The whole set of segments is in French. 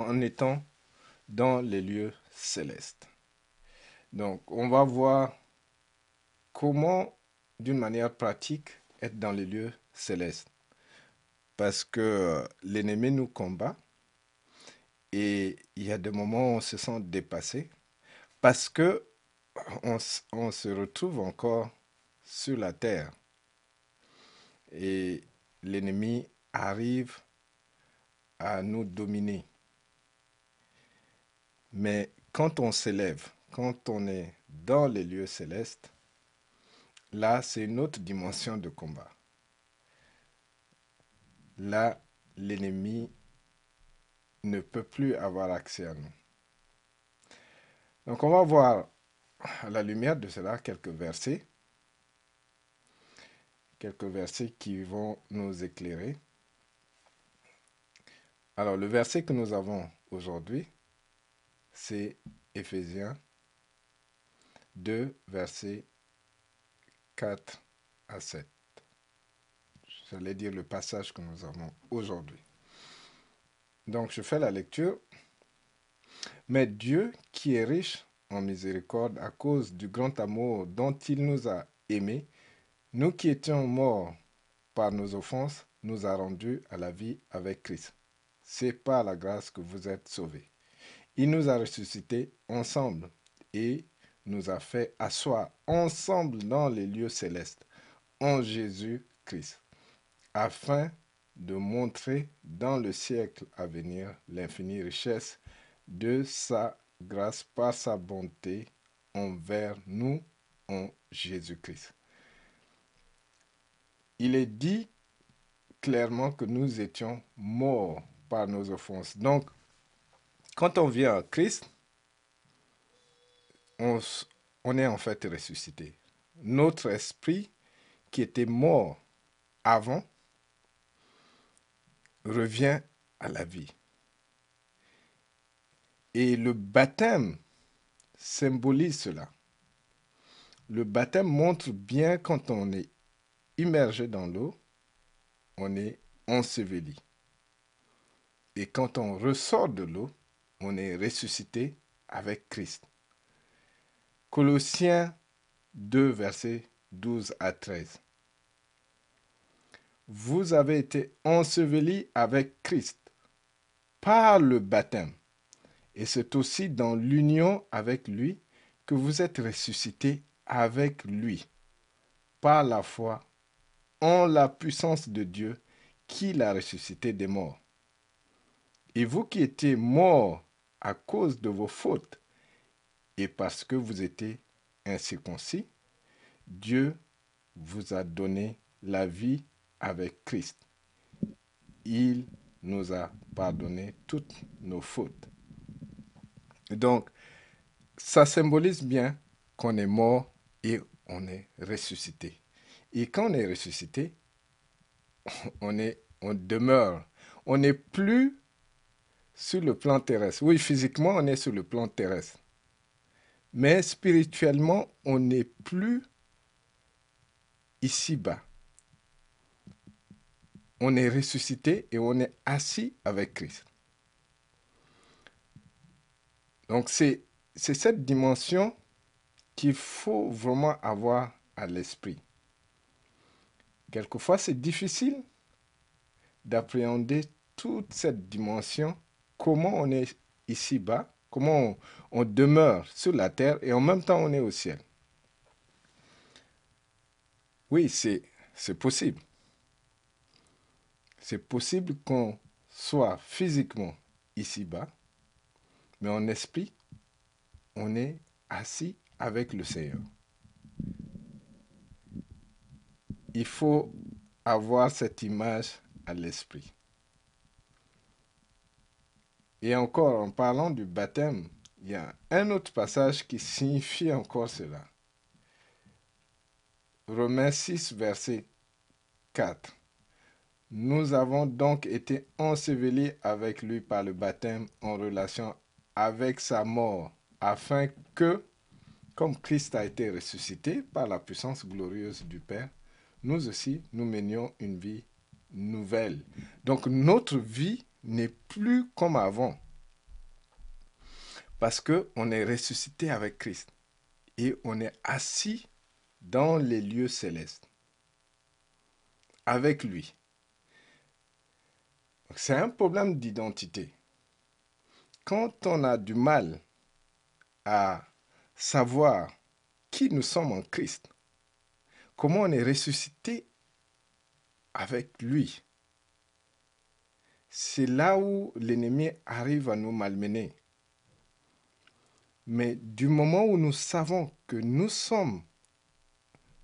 en étant dans les lieux célestes. Donc, on va voir comment, d'une manière pratique, être dans les lieux célestes. Parce que l'ennemi nous combat et il y a des moments où on se sent dépassé parce que on, on se retrouve encore sur la terre et l'ennemi arrive à nous dominer. Mais quand on s'élève, quand on est dans les lieux célestes, là, c'est une autre dimension de combat. Là, l'ennemi ne peut plus avoir accès à nous. Donc on va voir à la lumière de cela quelques versets, quelques versets qui vont nous éclairer. Alors le verset que nous avons aujourd'hui, c'est Éphésiens 2, versets 4 à 7. J'allais dire le passage que nous avons aujourd'hui. Donc je fais la lecture. Mais Dieu, qui est riche en miséricorde à cause du grand amour dont il nous a aimés, nous qui étions morts par nos offenses, nous a rendus à la vie avec Christ. C'est par la grâce que vous êtes sauvés. Il nous a ressuscités ensemble et nous a fait asseoir ensemble dans les lieux célestes en Jésus-Christ, afin de montrer dans le siècle à venir l'infinie richesse de sa grâce par sa bonté envers nous en Jésus-Christ. Il est dit clairement que nous étions morts par nos offenses. Donc, quand on vient à Christ, on, on est en fait ressuscité. Notre esprit qui était mort avant revient à la vie. Et le baptême symbolise cela. Le baptême montre bien quand on est immergé dans l'eau, on est enseveli. Et quand on ressort de l'eau, on est ressuscité avec Christ. Colossiens 2, versets 12 à 13. Vous avez été ensevelis avec Christ par le baptême. Et c'est aussi dans l'union avec lui que vous êtes ressuscités avec lui par la foi en la puissance de Dieu qui l'a ressuscité des morts. Et vous qui étiez morts à cause de vos fautes et parce que vous étiez incirconcis, Dieu vous a donné la vie avec Christ. Il nous a pardonné toutes nos fautes. Donc, ça symbolise bien qu'on est mort et on est ressuscité. Et quand on est ressuscité, on, est, on demeure. On n'est plus sur le plan terrestre. Oui, physiquement, on est sur le plan terrestre. Mais spirituellement, on n'est plus ici-bas. On est ressuscité et on est assis avec Christ. Donc c'est cette dimension qu'il faut vraiment avoir à l'esprit. Quelquefois, c'est difficile d'appréhender toute cette dimension, comment on est ici-bas, comment on, demeure sur la terre et en même temps on est au ciel. Oui, c'est possible. C'est possible qu'on soit physiquement ici-bas, mais en esprit, on est assis avec le Seigneur. Il faut avoir cette image à l'esprit. Et encore, en parlant du baptême, il y a un autre passage qui signifie encore cela. Romains 6, verset 4. Nous avons donc été ensevelis avec lui par le baptême en relation avec sa mort, afin que, comme Christ a été ressuscité par la puissance glorieuse du Père, nous aussi, nous menions une vie nouvelle. Donc notre vie n'est plus comme avant. Parce que on est ressuscité avec Christ et on est assis dans les lieux célestes avec lui. C'est un problème d'identité. Quand on a du mal à savoir qui nous sommes en Christ, comment on est ressuscité avec lui, c'est là où l'ennemi arrive à nous malmener. Mais du moment où nous savons que nous sommes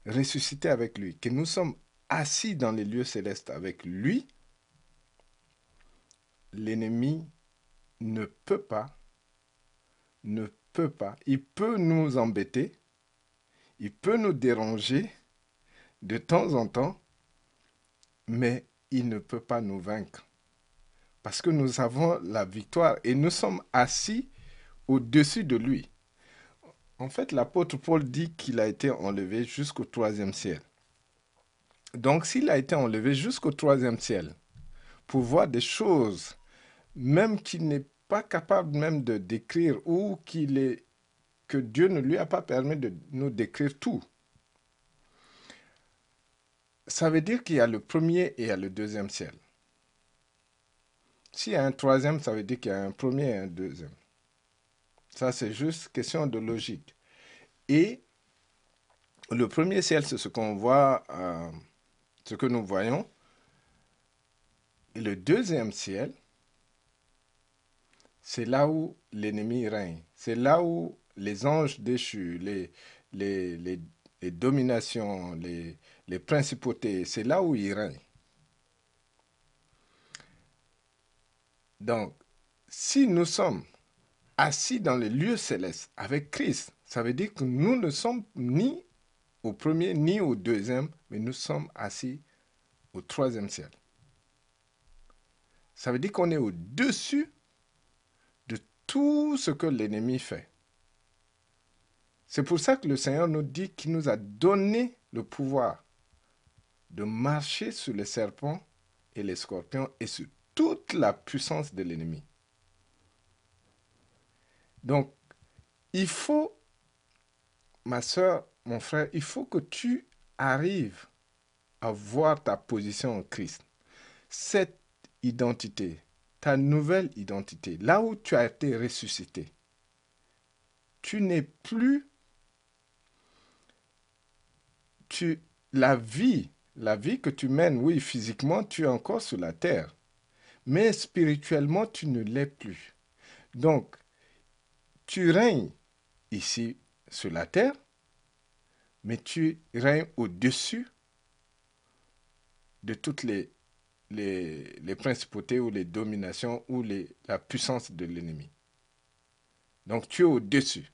ressuscités avec lui, que nous sommes assis dans les lieux célestes avec lui, l'ennemi ne peut pas, ne peut pas, il peut nous embêter, il peut nous déranger de temps en temps, mais il ne peut pas nous vaincre. Parce que nous avons la victoire et nous sommes assis au-dessus de lui. En fait, l'apôtre Paul dit qu'il a été enlevé jusqu'au troisième ciel. Donc, s'il a été enlevé jusqu'au troisième ciel, pour voir des choses, même qu'il n'est pas capable même de décrire ou que Dieu ne lui a pas permis de nous décrire tout. Ça veut dire qu'il y a le premier et il y a le deuxième ciel. S'il y a un troisième, ça veut dire qu'il y a un premier et un deuxième. Ça, c'est juste question de logique. Et le premier ciel, c'est ce qu'on voit, euh, ce que nous voyons. Et le deuxième ciel, c'est là où l'ennemi règne. C'est là où les anges déchus, les, les, les, dominations, les, les principautés, c'est là où ils règnent. Donc, si nous sommes assis dans les lieux célestes avec Christ, ça veut dire que nous ne sommes ni au premier ni au deuxième, mais nous sommes assis au troisième ciel. Ça veut dire qu'on est au-dessus de tout ce que l'ennemi fait. C'est pour ça que le Seigneur nous dit qu'il nous a donné le pouvoir de marcher sur les serpents et les scorpions et sur toute la puissance de l'ennemi. Donc, il faut, ma soeur, mon frère, il faut que tu arrives à voir ta position en Christ. Cette identité, ta nouvelle identité, là où tu as été ressuscité, tu n'es plus tu la vie, la vie que tu mènes, oui, physiquement, tu es encore sur la terre, mais spirituellement, tu ne l'es plus. Donc, tu règnes ici sur la terre, mais tu règnes au-dessus de toutes les, les, principautés ou les dominations ou les, la puissance de l'ennemi. Donc tu es au-dessus.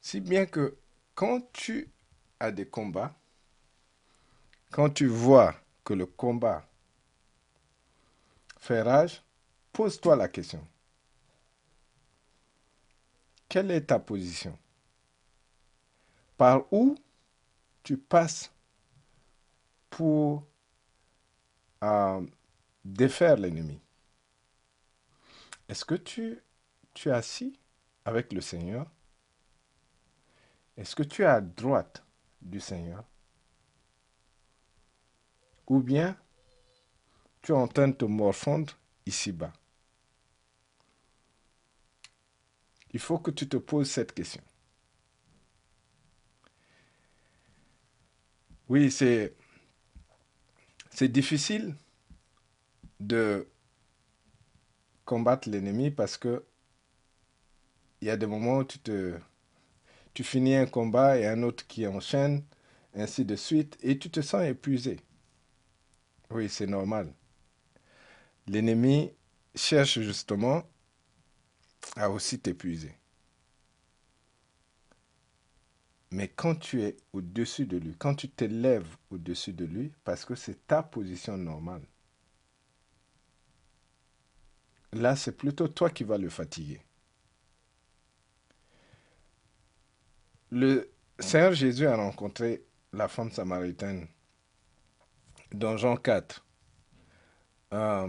Si bien que quand tu as des combats, quand tu vois que le combat pose-toi la question. Quelle est ta position? Par où tu passes pour euh, défaire l'ennemi? Est-ce que tu, tu es assis avec le Seigneur? Est-ce que tu es à droite du Seigneur? Ou bien tu es en train de te morfondre ici-bas Il faut que tu te poses cette question. Oui, c'est difficile de combattre l'ennemi parce que il y a des moments où tu te tu finis un combat et un autre qui enchaîne, ainsi de suite, et tu te sens épuisé. Oui, c'est normal. L'ennemi cherche justement à aussi t'épuiser. Mais quand tu es au-dessus de lui, quand tu t'élèves au-dessus de lui, parce que c'est ta position normale, là, c'est plutôt toi qui vas le fatiguer. Le Seigneur Jésus a rencontré la femme samaritaine dans Jean 4. Euh,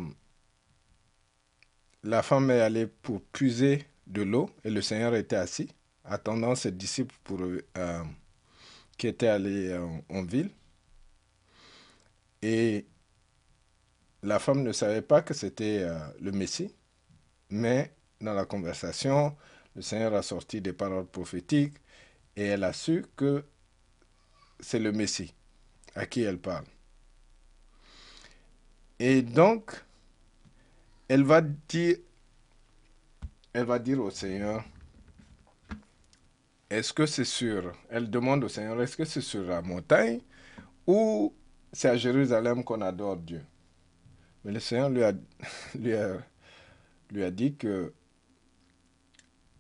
la femme est allée pour puiser de l'eau et le Seigneur était assis, attendant ses disciples euh, qui étaient allés en, ville. Et la femme ne savait pas que c'était euh, le Messie, mais dans la conversation, le Seigneur a sorti des paroles prophétiques et elle a su que c'est le Messie à qui elle parle. Et donc, elle va dire, au Seigneur, est-ce que c'est sur, elle demande au Seigneur, est-ce que c'est sur la montagne ou c'est à Jérusalem qu'on adore Dieu? Mais le Seigneur lui a dit que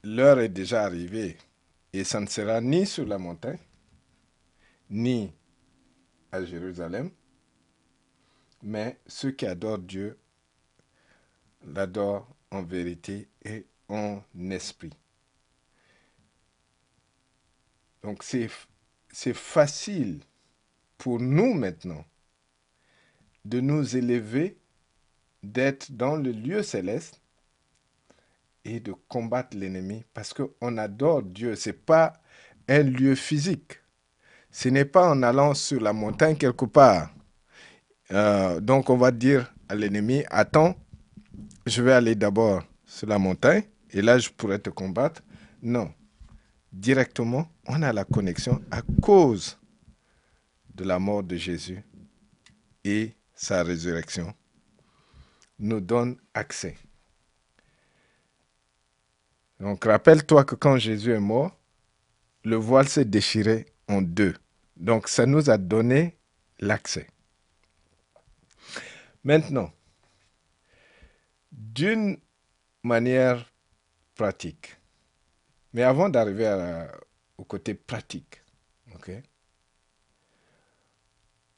l'heure est déjà arrivée et ça ne sera ni sur la montagne, ni à Jérusalem, mais ceux qui adorent Dieu l'adorent en vérité et en esprit. Donc c'est, c'est facile pour nous maintenant de nous élever, d'être dans le lieu céleste et de combattre l'ennemi parce qu'on adore Dieu. Ce n'est pas un lieu physique. Ce n'est pas en allant sur la montagne quelque part. Euh, donc on va dire à l'ennemi, attends, je vais aller d'abord sur la montagne et là je pourrais te combattre. Non. Directement, on a la connexion à cause de la mort de Jésus et sa résurrection nous donne accès. Donc rappelle-toi que quand Jésus est mort, le voile s'est déchiré en deux. Donc ça nous a donné l'accès. Maintenant, d'une manière pratique, mais avant d'arriver au côté pratique,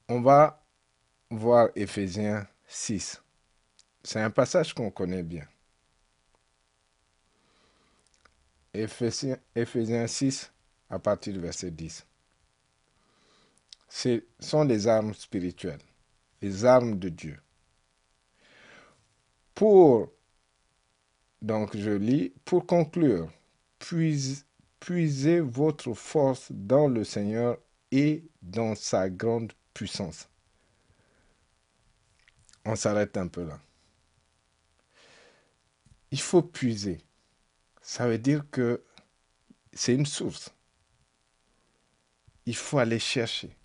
on va voir Éphésiens 6. C'est un passage qu'on connaît bien. Éphésiens, 6 à partir du verset 10. Ce sont les armes spirituelles, les armes de Dieu. Pour, donc je lis, pour conclure, puisez votre force dans le Seigneur et dans sa grande puissance. On s'arrête un peu là. Il faut puiser ça veut dire que c'est une source. Il faut aller chercher.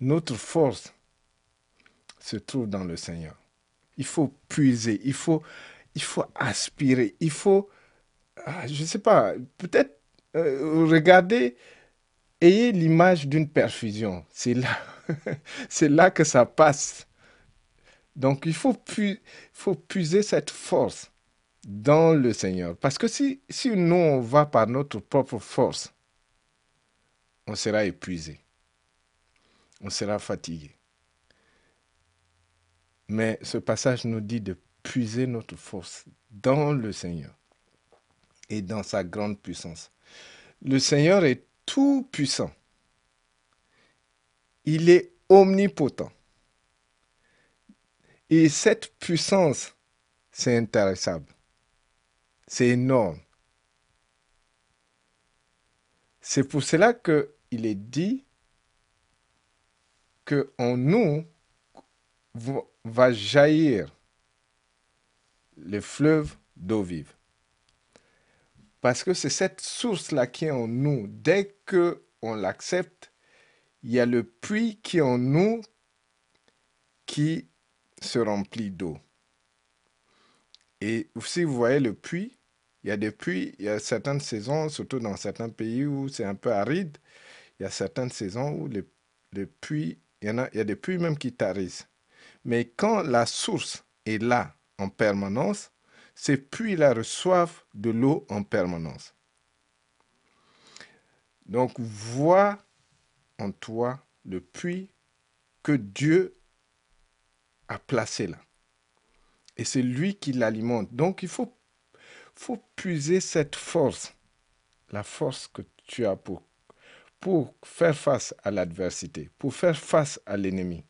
Notre force se trouve dans le Seigneur. Il faut puiser, il faut, il faut aspirer, il faut, ah, je ne sais pas, peut-être euh, regarder, ayez l'image d'une perfusion. C'est là, c'est là que ça passe. Donc il faut, pu, faut puiser cette force dans le Seigneur. Parce que si, si nous, on va par notre propre force, on sera épuisé. On sera fatigué. Mais ce passage nous dit de puiser notre force dans le Seigneur et dans sa grande puissance. Le Seigneur est tout puissant. Il est omnipotent. Et cette puissance, c'est intéressable. C'est énorme. C'est pour cela qu'il est dit que en nous va jaillir le fleuve d'eau vive. Parce que c'est cette source-là qui est en nous. Dès que on l'accepte, il y a le puits qui est en nous qui se remplit d'eau. Et si vous voyez le puits, il y a des puits, il y a certaines saisons, surtout dans certains pays où c'est un peu aride, il y a certaines saisons où les, puits, il y, en a, il y a des puits même qui tarissent. Mais quand la source est là en permanence, ces puits-là reçoivent de l'eau en permanence. Donc, vois en toi le puits que Dieu a placé là. Et c'est lui qui l'alimente. Donc, il faut puiser cette force, la force que tu as pour faire face à l'adversité, pour faire face à l'ennemi.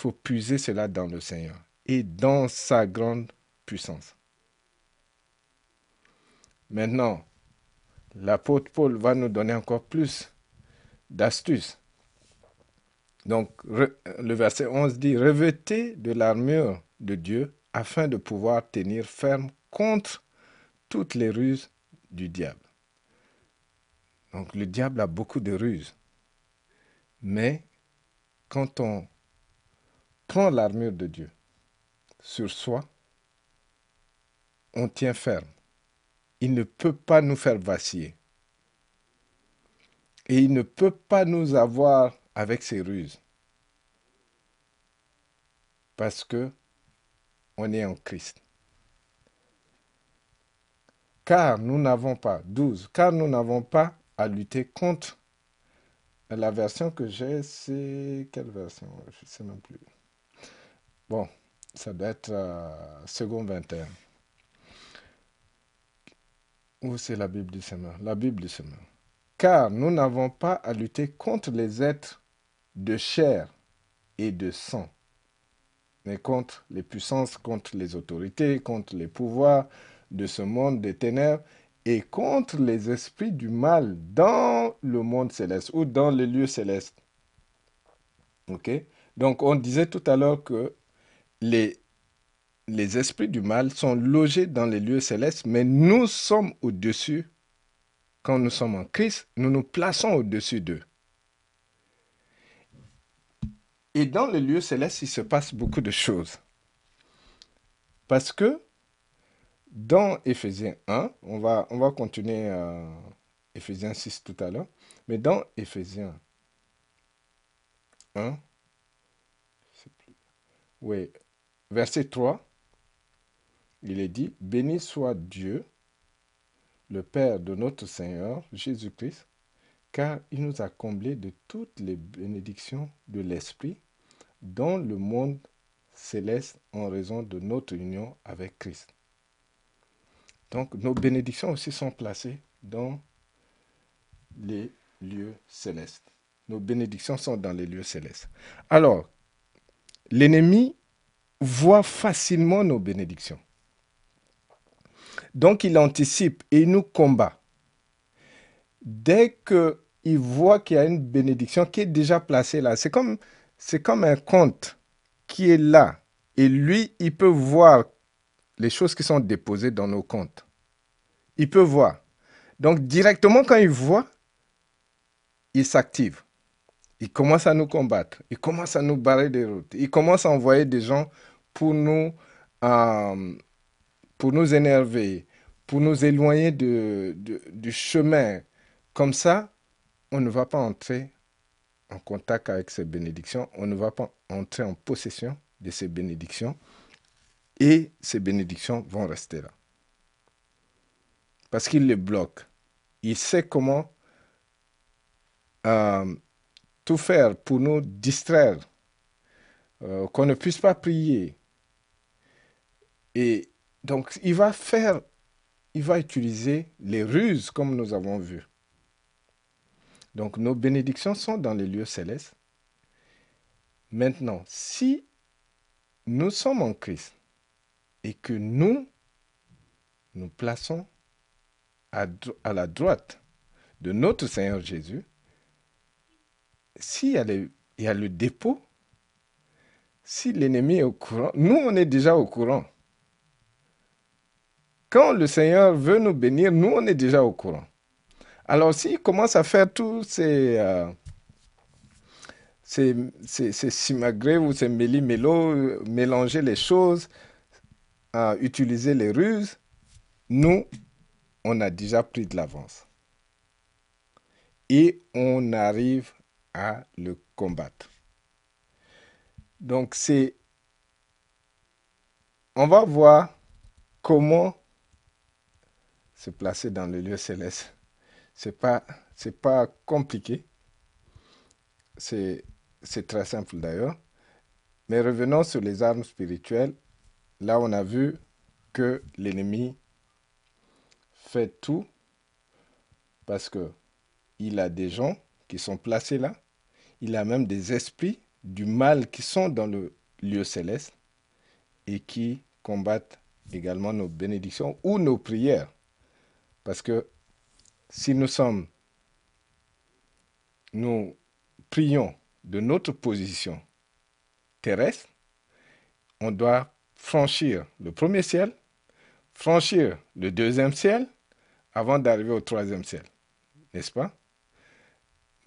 Faut puiser cela dans le Seigneur. et dans sa grande puissance. Maintenant, l'apôtre Paul va nous donner encore plus d'astuces. Donc, le verset 11 dit, Revêtez de l'armure de Dieu afin de pouvoir tenir ferme contre toutes les ruses du diable. Donc, le diable a beaucoup de ruses. Mais quand on prend l'armure de Dieu sur soi, on tient ferme. Il ne peut pas nous faire vaciller. Et il ne peut pas nous avoir avec ses ruses. Parce que on est en Christ. Car nous n'avons pas, 12, car nous n'avons pas à lutter contre la version que j'ai, c'est quelle version? Je ne sais même plus. Bon, ça doit être euh, second 21. Où c'est la Bible du Seigneur? La Bible du Seigneur. Car nous n'avons pas à lutter contre les êtres de chair et de sang, mais contre les puissances, contre les autorités, contre les pouvoirs de ce monde des ténèbres et contre les esprits du mal dans le monde céleste ou dans les lieux célestes. Ok? Donc on disait tout à l'heure que les, esprits du mal sont logés dans les lieux célestes, mais nous sommes au-dessus. Quand nous sommes en Christ, nous nous plaçons au-dessus d'eux. Et dans les lieux célestes, il se passe beaucoup de choses. Parce que dans Éphésiens 1, on va, on va continuer à Éphésiens 6 tout à l'heure, mais dans Éphésiens 1, oui, verset 3, il est dit, Béni soit Dieu, le Père de notre Seigneur Jésus-Christ, car il nous a comblés de toutes les bénédictions de l'Esprit dans le monde céleste en raison de notre union avec Christ. Donc nos bénédictions aussi sont placées dans les lieux célestes. Nos bénédictions sont dans les lieux célestes. Alors, l'ennemi voit facilement nos bénédictions. Donc il anticipe et il nous combat. Dès qu'il voit qu'il y a une bénédiction qui est déjà placée là, c'est comme, c'est comme un compte qui est là. Et lui, il peut voir les choses qui sont déposées dans nos comptes. Il peut voir. Donc directement quand il voit, il s'active. Il commence à nous combattre. Il commence à nous barrer des routes. Il commence à envoyer des gens pour nous, euh, pour nous énerver, pour nous éloigner de, du chemin. Comme ça, on ne va pas entrer en contact avec ces bénédictions. On ne va pas entrer en possession de ces bénédictions et ces bénédictions vont rester là. Parce qu'il les bloque. Il sait comment euh, tout faire pour nous distraire, euh, qu'on ne puisse pas prier. Et donc, il va faire, il va utiliser les ruses comme nous avons vu. Donc, nos bénédictions sont dans les lieux célestes. Maintenant, si nous sommes en Christ et que nous nous plaçons à, la droite de notre Seigneur Jésus, s'il y, y a le dépôt, si l'ennemi est au courant, nous on est déjà au courant. Quand le Seigneur veut nous bénir, nous on est déjà au courant. Alors s'il commence à faire tous ces, euh, ces, simagrées ou ces méli-mélo, mélanger les choses, utiliser les ruses, nous, on a déjà pris de l'avance. Et on arrive à le combattre. Donc c'est... On va voir comment se placer dans le lieu céleste. C'est pas, c'est pas compliqué. C'est, c'est très simple d'ailleurs. Mais revenons sur les armes spirituelles. Là, on a vu que l'ennemi fait tout parce que il a des gens qui sont placés là. Il a même des esprits du mal qui sont dans le lieu céleste. et qui combattent également nos bénédictions ou nos prières. Parce que si nous sommes, nous prions de notre position terrestre, on doit franchir le premier ciel, franchir le deuxième ciel, avant d'arriver au troisième ciel. N'est-ce pas?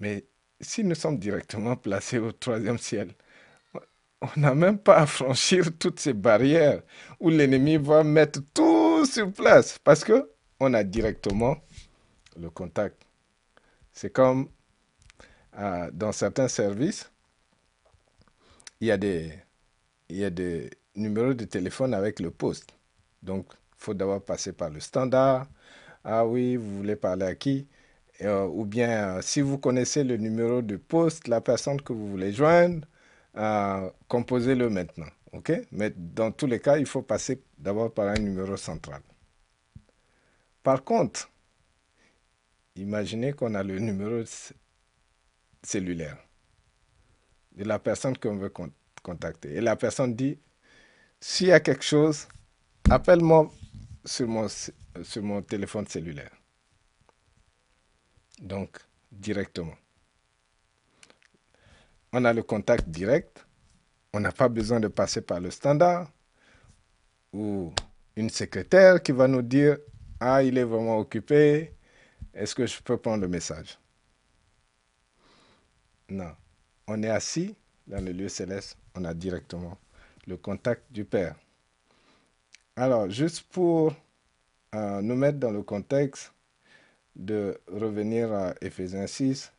Mais si nous sommes directement placés au troisième ciel, on n'a même pas à franchir toutes ces barrières où l'ennemi va mettre tout sur place parce que on a directement le contact. C'est comme euh, dans certains services, il y, a des, il y a des numéros de téléphone avec le poste. Donc, il faut d'abord passer par le standard. Ah oui, vous voulez parler à qui? Euh, Ou bien, euh, si vous connaissez le numéro de poste, la personne que vous voulez joindre, composez-le maintenant. Mais dans tous les cas, il faut passer d'abord par un numéro central. Par contre, imaginez qu'on a le numéro cellulaire de la personne qu'on veut contacter. Et la personne dit, s'il y a quelque chose, appelle-moi sur mon téléphone cellulaire. Donc, directement on a le contact direct. On n'a pas besoin de passer par le standard ou une secrétaire qui va nous dire Ah, il est vraiment occupé. Est-ce que je peux prendre le message? Non. On est assis dans le lieu céleste. On a directement le contact du Père. Alors, juste pour euh, nous mettre dans le contexte de revenir à Ephésiens 6,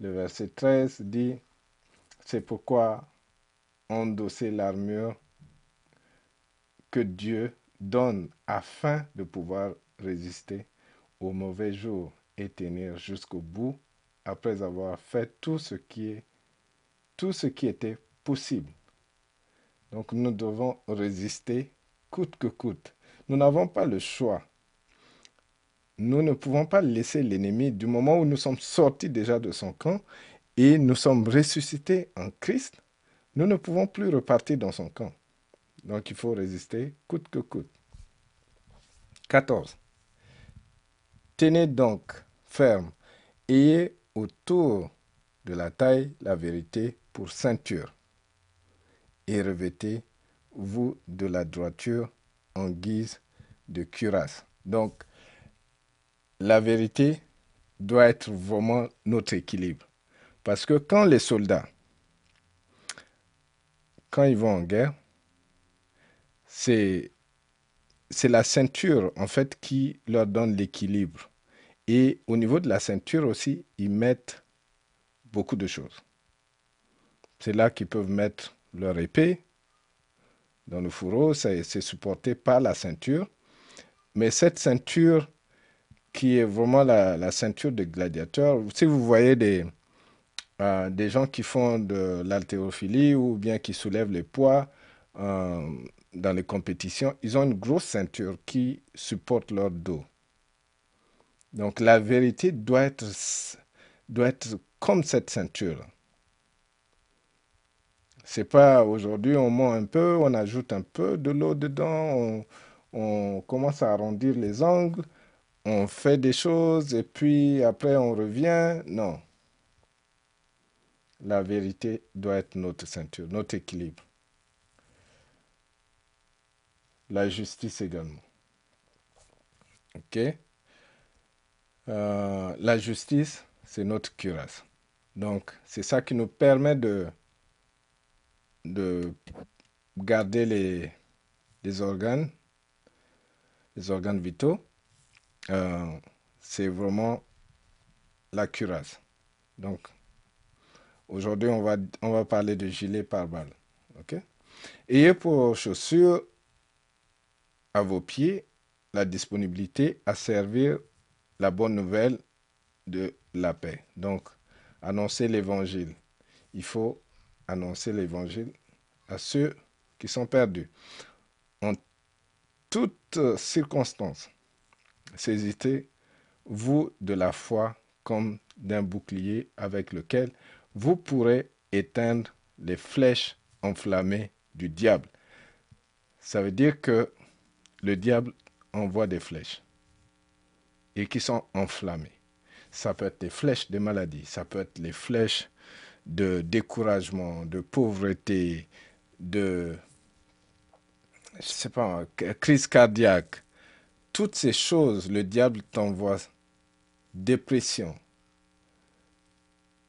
le verset 13 dit c'est pourquoi endosser l'armure que Dieu donne afin de pouvoir résister aux mauvais jours et tenir jusqu'au bout après avoir fait tout ce qui est tout ce qui était possible. Donc nous devons résister coûte que coûte. Nous n'avons pas le choix. Nous ne pouvons pas laisser l'ennemi du moment où nous sommes sortis déjà de son camp et nous sommes ressuscités en Christ, nous ne pouvons plus repartir dans son camp. Donc il faut résister coûte que coûte. 14. Tenez donc ferme, ayez autour de la taille la vérité pour ceinture, et revêtez-vous de la droiture en guise de cuirasse. Donc, la vérité doit être vraiment notre équilibre. Parce que quand les soldats, quand ils vont en guerre, c'est, la ceinture, en fait, qui leur donne l'équilibre. Et au niveau de la ceinture aussi, ils mettent beaucoup de choses. C'est là qu'ils peuvent mettre leur épée dans le fourreau, c'est supporté par la ceinture. Mais cette ceinture qui est vraiment la, ceinture de gladiateur, si vous voyez des, euh, des gens qui font de l'haltérophilie ou bien qui soulèvent les poids euh, dans les compétitions, ils ont une grosse ceinture qui supporte leur dos. Donc la vérité doit être, doit être comme cette ceinture. C'est pas aujourd'hui on ment un peu, on ajoute un peu de l'eau dedans, on commence à arrondir les angles, on fait des choses et puis après on revient. Non la vérité doit être notre ceinture, notre équilibre. La justice également. OK? Euh, La justice, c'est notre cuirasse. Donc, c'est ça qui nous permet de, de garder les organes, les organes vitaux. Euh, c'est vraiment la cuirasse. Donc, Aujourd'hui, on va, on va parler de gilet pare-balles. OK? Ayez pour chaussures à vos pieds la disponibilité à servir la bonne nouvelle de la paix. Donc, annoncer l'évangile. Il faut annoncer l'évangile à ceux qui sont perdus. En toutes circonstances, saisissez-vous de la foi comme d'un bouclier avec lequel vous pourrez éteindre les flèches enflammées du diable. Ça veut dire que le diable envoie des flèches et qui sont enflammées. Ça peut être des flèches de maladie, ça peut être les flèches de découragement, de pauvreté, de je sais crise cardiaque. Toutes ces choses, le diable t'envoie dépression.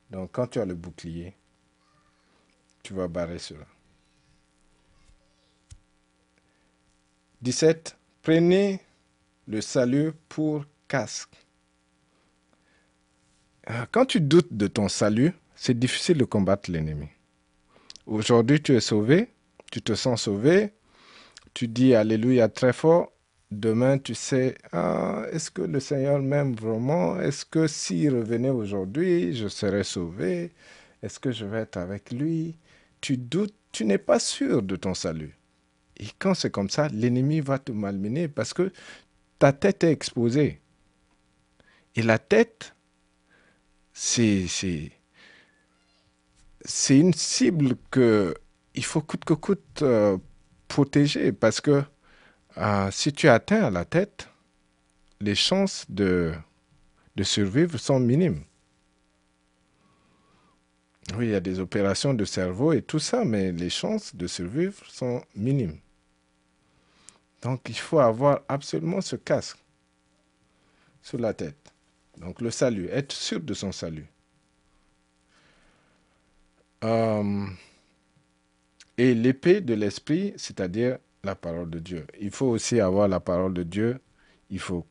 Donc quand tu as le bouclier, tu vas barrer cela. 17. Prenez le salut pour casque. Euh, quand tu doutes de ton salut, c'est difficile de combattre l'ennemi. Aujourd'hui, tu es sauvé, tu te sens sauvé, tu dis Alléluia très fort. Demain, tu sais, ah, est-ce que le Seigneur m'aime vraiment? Est-ce que s'il revenait aujourd'hui, je serais sauvé? Est-ce que je vais être avec lui? Tu doutes, tu n'es pas sûr de ton salut. Et quand c'est comme ça, l'ennemi va te malmener parce que ta tête est exposée. Et la tête, c'est, c'est, une cible que il faut coûte que coûte euh, protéger parce que euh, si tu atteins la tête, les chances de, de survivre sont minimes. Oui, il y a des opérations de cerveau et tout ça, mais les chances de survivre sont minimes. Donc il faut avoir absolument ce casque sur la tête. Donc le salut, être sûr de son salut. Euh, et l'épée de l'esprit, c'est-à-dire la parole de Dieu. Il faut aussi avoir la parole de Dieu. Il faut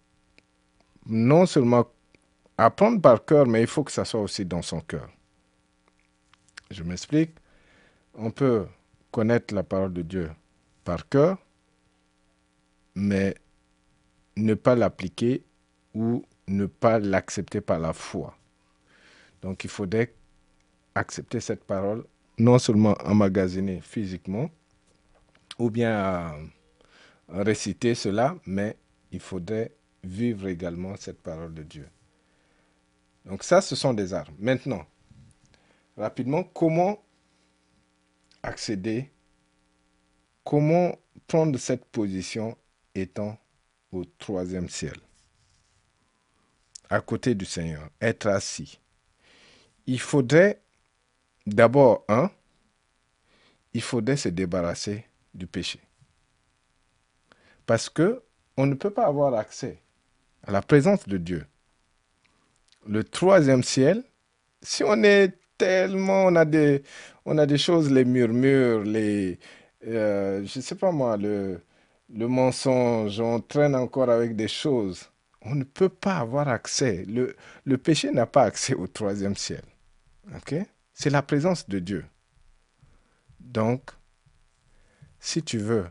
non seulement apprendre par cœur, mais il faut que ça soit aussi dans son cœur. Je m'explique. On peut connaître la parole de Dieu par cœur, mais ne pas l'appliquer ou ne pas l'accepter par la foi. Donc il faudrait accepter cette parole, non seulement emmagasiner physiquement, ou bien réciter cela, mais il faudrait vivre également cette parole de Dieu. Donc ça, ce sont des armes. Maintenant, rapidement, comment accéder, comment prendre cette position étant au troisième ciel, à côté du Seigneur, être assis. Il faudrait d'abord, un, il faudrait se débarrasser du péché. Parce que on ne peut pas avoir accès à la présence de Dieu. Le troisième ciel, si on est tellement, on a des, on a des choses, les murmures, les, euh, je ne sais pas moi, le, le mensonge, on traîne encore avec des choses. On ne peut pas avoir accès. Le, le péché n'a pas accès au troisième ciel. ok? C'est la présence de Dieu. Donc, si tu veux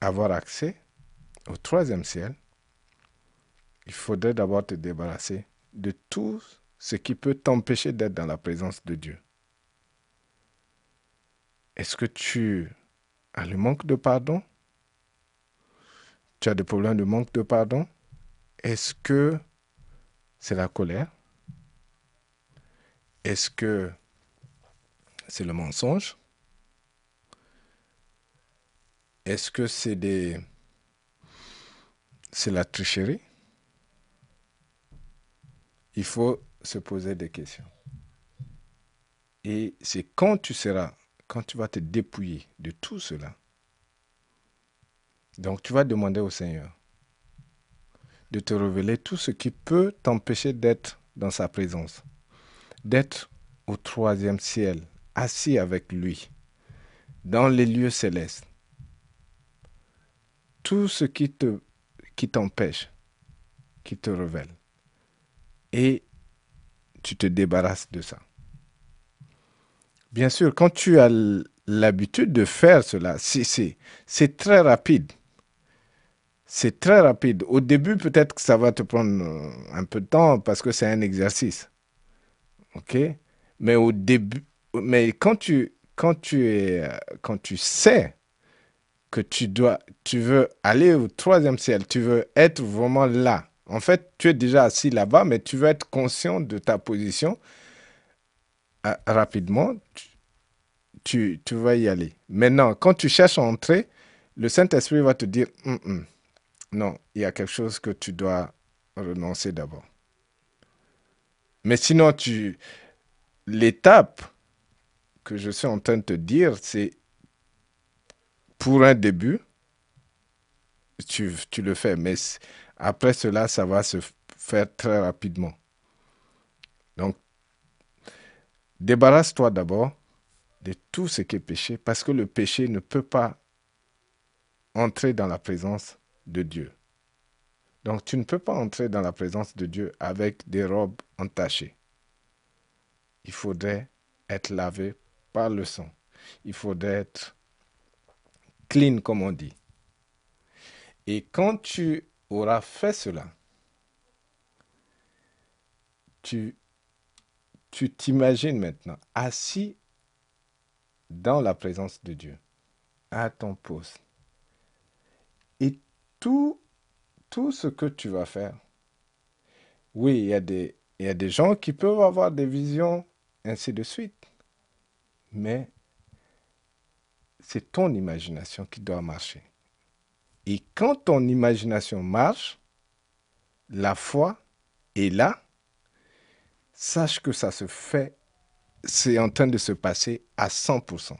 avoir accès au troisième ciel, il faudrait d'abord te débarrasser de tout ce qui peut t'empêcher d'être dans la présence de Dieu. Est-ce que tu as le manque de pardon? Tu as des problèmes de manque de pardon? Est-ce que c'est la colère? Est-ce que c'est le mensonge? Est-ce que c'est des. La tricherie? Il faut se poser des questions. Et c'est quand tu seras, quand tu vas te dépouiller de tout cela, donc tu vas demander au Seigneur de te révéler tout ce qui peut t'empêcher d'être dans sa présence, d'être au troisième ciel, assis avec lui, dans les lieux célestes tout ce qui te qui t'empêche, qui te révèle. Et tu te débarrasses de ça. Bien sûr, quand tu as l'habitude de faire cela, c'est très rapide. C'est très rapide. Au début, peut-être que ça va te prendre euh, un peu de temps parce que c'est un exercice. OK? Mais au début, mais quand tu, tu sais que tu dois, tu veux aller au troisième ciel, tu veux être vraiment là. En fait, tu es déjà assis là-bas, mais tu veux être conscient de ta position. Euh, rapidement, tu, tu vas y aller. Maintenant, quand tu cherches à entrer, le Saint-Esprit va te dire, Hum, hum, non, il y a quelque chose que tu dois renoncer d'abord. Mais sinon, tu, l'étape que je suis en train de te dire, c'est pour un début, tu, le fais, mais après cela, ça va se faire très rapidement. Donc, débarrasse-toi d'abord de tout ce qui est péché, parce que le péché ne peut pas entrer dans la présence de Dieu. Donc tu ne peux pas entrer dans la présence de Dieu avec des robes entachées. Il faudrait être lavé par le sang. Il faudrait être clean, comme on dit. Et quand tu auras fait cela, tu tu t'imagines maintenant assis dans la présence de Dieu, à ton poste. Et tout, tout ce que tu vas faire, oui, il y, il y a des gens qui peuvent avoir des visions, ainsi de suite. Mais c'est ton imagination qui doit marcher. Et quand ton imagination marche, la foi est là, sache que ça se fait, c'est en train de se passer à 100%.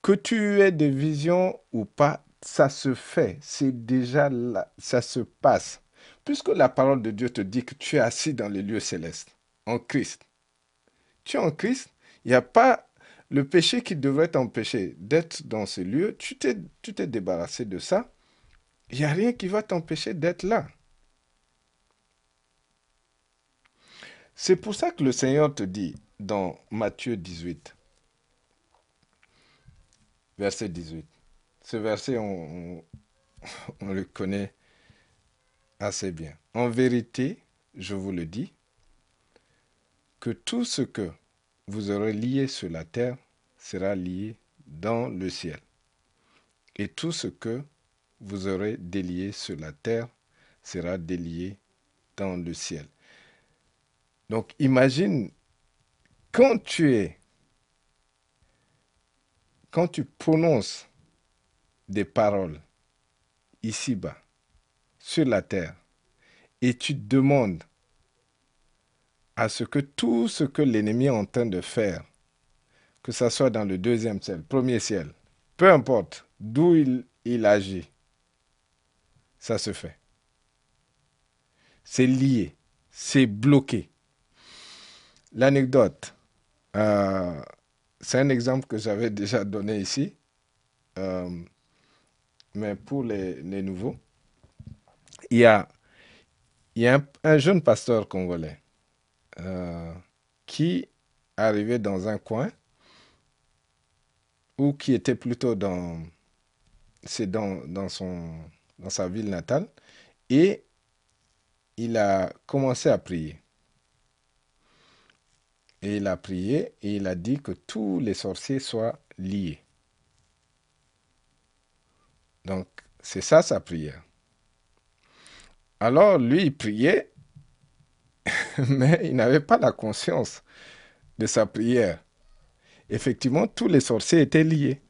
Que tu aies des visions ou pas, ça se fait, c'est déjà là, ça se passe. Puisque la parole de Dieu te dit que tu es assis dans les lieux célestes, en Christ. Tu es en Christ, il n'y a pas le péché qui devrait t'empêcher d'être dans ces lieux, tu t'es, débarrassé de ça. Il n'y a rien qui va t'empêcher d'être là. C'est pour ça que le Seigneur te dit dans Matthieu 18, verset 18. Ce verset, on, le connaît assez bien. En vérité, je vous le dis, que tout ce que vous aurez lié sur la terre sera lié dans le ciel. Et tout ce que vous aurez délié sur la terre sera délié dans le ciel. Donc imagine quand tu es, quand tu prononces des paroles ici-bas, sur la terre, et tu demandes à ce que tout ce que l'ennemi est en train de faire, que ce soit dans le deuxième ciel, premier ciel, peu importe d'où il, agit, ça se fait. C'est lié, c'est bloqué. L'anecdote, euh, c'est un exemple que j'avais déjà donné ici, euh, mais pour les, nouveaux, il y a un, jeune pasteur congolais euh, qui arrivait dans un coin ou qui était plutôt dans, c'est dans, dans, son, dans sa ville natale et il a commencé à prier. Et il a prié et il a dit que tous les sorciers soient liés. Donc, c'est ça sa prière. Alors, lui, il priait, mais il n'avait pas la conscience de sa prière. Effectivement, tous les sorciers étaient liés.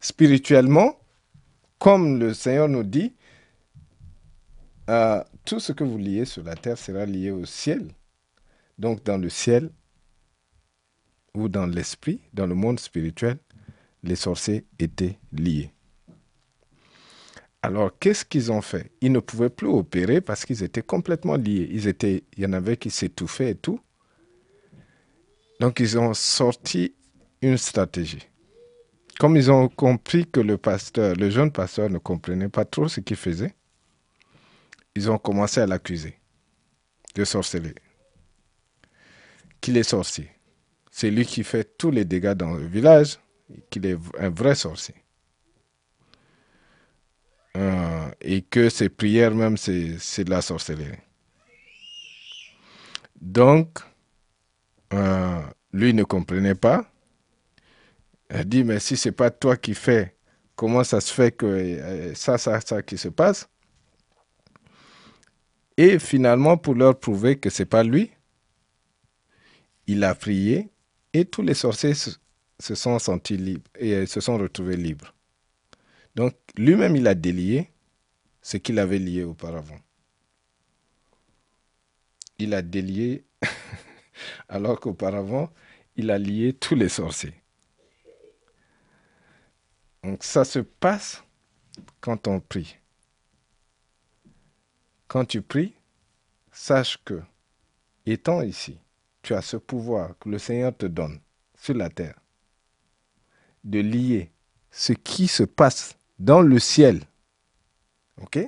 Spirituellement, comme le Seigneur nous dit, euh, tout ce que vous liez sur la terre sera lié au ciel. Donc dans le ciel ou dans l'esprit, dans le monde spirituel, les sorciers étaient liés. Alors qu'est-ce qu'ils ont fait? Ils ne pouvaient plus opérer parce qu'ils étaient complètement liés. Ils étaient, il y en avait qui s'étouffaient et tout. Donc ils ont sorti une stratégie. Comme ils ont compris que le pasteur, le jeune pasteur ne comprenait pas trop ce qu'il faisait, ils ont commencé à l'accuser de sorcellerie qu'il est sorcier. C'est lui qui fait tous les dégâts dans le village, qu'il est un vrai sorcier. Euh, et que ses prières même, c'est de la sorcellerie. Donc, euh, lui ne comprenait pas. Il dit, mais si c'est pas toi qui fais, comment ça se fait que euh, ça, ça, ça qui se passe? Et finalement, pour leur prouver que c'est pas lui, il a prié et tous les sorciers se sont sentis libres et se sont retrouvés libres. Donc lui-même, il a délié ce qu'il avait lié auparavant. Il a délié alors qu'auparavant, il a lié tous les sorciers. Donc ça se passe quand on prie. Quand tu pries, sache que, étant ici, tu as ce pouvoir que le Seigneur te donne sur la terre de lier ce qui se passe dans le ciel. OK?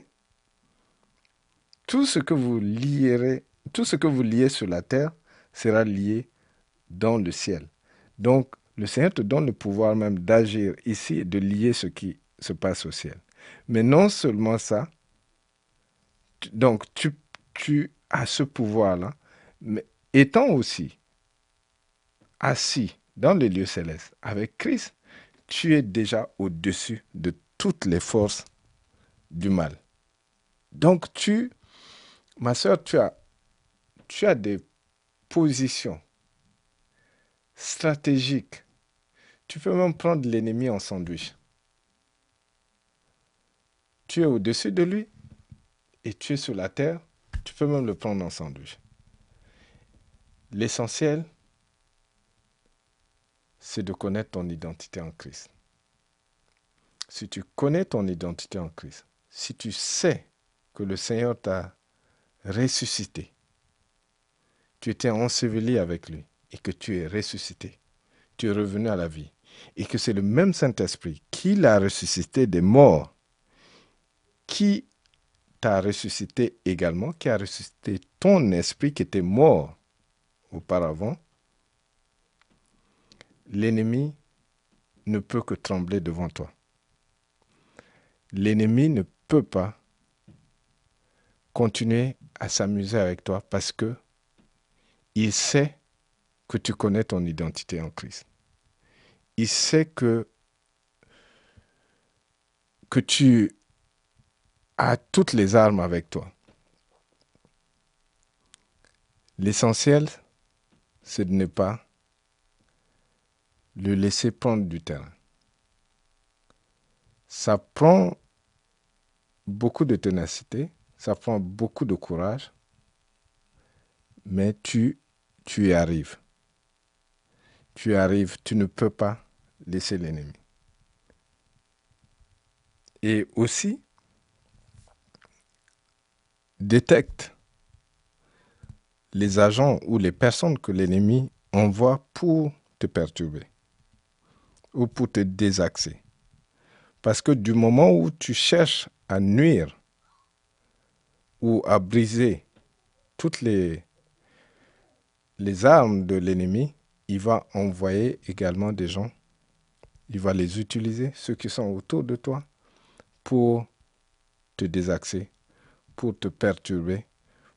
Tout ce que vous lierez, tout ce que vous liez sur la terre sera lié dans le ciel. Donc, le Seigneur te donne le pouvoir même d'agir ici et de lier ce qui se passe au ciel. Mais non seulement ça, donc tu, tu as ce pouvoir-là, mais étant aussi assis dans les lieux célestes avec Christ, tu es déjà au-dessus de toutes les forces du mal. Donc tu, ma soeur, tu as, tu as des positions stratégiques. Tu peux même prendre l'ennemi en sandwich. Tu es au-dessus de lui et tu es sur la terre. Tu peux même le prendre en sandwich. L'essentiel, c'est de connaître ton identité en Christ. Si tu connais ton identité en Christ, si tu sais que le Seigneur t'a ressuscité, tu étais enseveli avec lui et que tu es ressuscité, tu es revenu à la vie, et que c'est le même Saint-Esprit qui l'a ressuscité des morts, qui t'a ressuscité également, qui a ressuscité ton esprit qui était mort auparavant, l'ennemi ne peut que trembler devant toi. L'ennemi ne peut pas continuer à s'amuser avec toi parce que il sait que tu connais ton identité en Christ. Il sait que, que tu as toutes les armes avec toi. L'essentiel, c'est de ne pas le laisser prendre du terrain. Ça prend beaucoup de ténacité, ça prend beaucoup de courage, mais tu, tu y arrives. Tu y arrives, tu ne peux pas laisser l'ennemi. Et aussi, détecte les agents ou les personnes que l'ennemi envoie pour te perturber ou pour te désaxer. Parce que du moment où tu cherches à nuire ou à briser toutes les, armes de l'ennemi, il va envoyer également des gens. Il va les utiliser, ceux qui sont autour de toi, pour te désaxer, pour te perturber,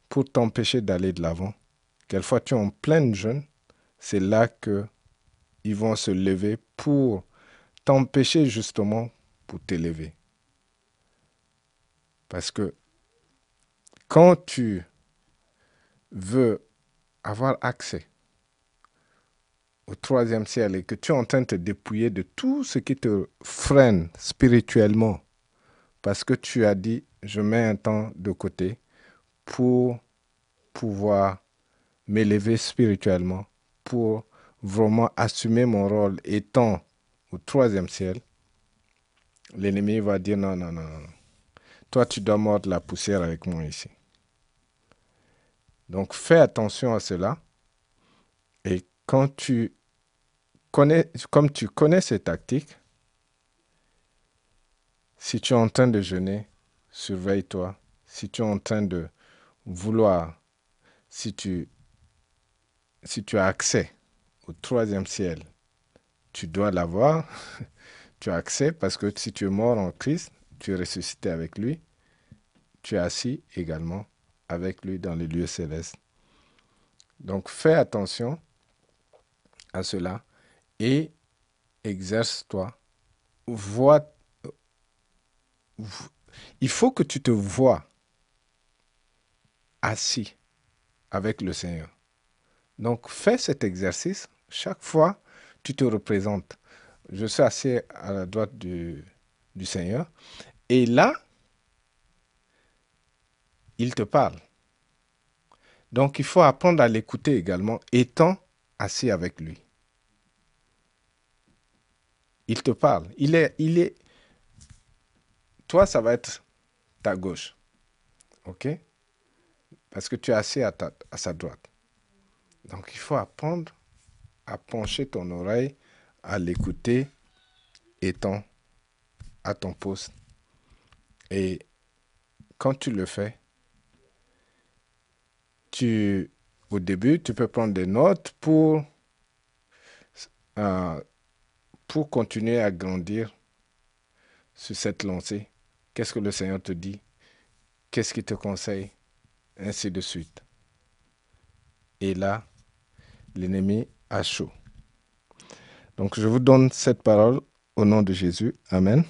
pour t'empêcher d'aller de l'avant. Quelquefois, tu es en pleine jeûne, c'est là que ils vont se lever pour t'empêcher justement pour t'élever. Parce que quand tu veux avoir accès au troisième ciel et que tu es en train de te dépouiller de tout ce qui te freine spirituellement, parce que tu as dit, je mets un temps de côté pour pouvoir m'élever spirituellement, pour vraiment assumer mon rôle étant au troisième ciel, l'ennemi va dire non, non, non, non. Toi, tu dois mordre la poussière avec moi ici. Donc, fais attention à cela. Et quand tu connais, comme tu connais ces tactiques, si tu es en train de jeûner, surveille-toi. Si tu es en train de vouloir, si tu, si tu as accès au troisième ciel, tu dois l'avoir. tu as accès parce que si tu es mort en Christ, tu es ressuscité avec lui. Tu es assis également avec lui dans les lieux célestes. Donc fais attention à cela et exerce-toi. Vois. Il faut que tu te vois assis avec le Seigneur Donc fais cet exercice. Chaque fois, tu te représentes. Je suis assis à la droite du, du Seigneur. Et là, il te parle. Donc il faut apprendre à l'écouter également, étant assis avec lui. Il te parle. Il est, il est. Toi, ça va être ta gauche. OK? Parce que tu es assis à, à sa droite. Donc il faut apprendre à pencher ton oreille, à l'écouter, étant à ton poste. Et quand tu le fais, tu, au début, tu peux prendre des notes pour, euh, pour continuer à grandir sur cette lancée. Qu'est-ce que le Seigneur te dit? Qu'est-ce qu'il te conseille? Ainsi de suite. Et là, l'ennemi a chaud. Donc je vous donne cette parole au nom de Jésus. Amen.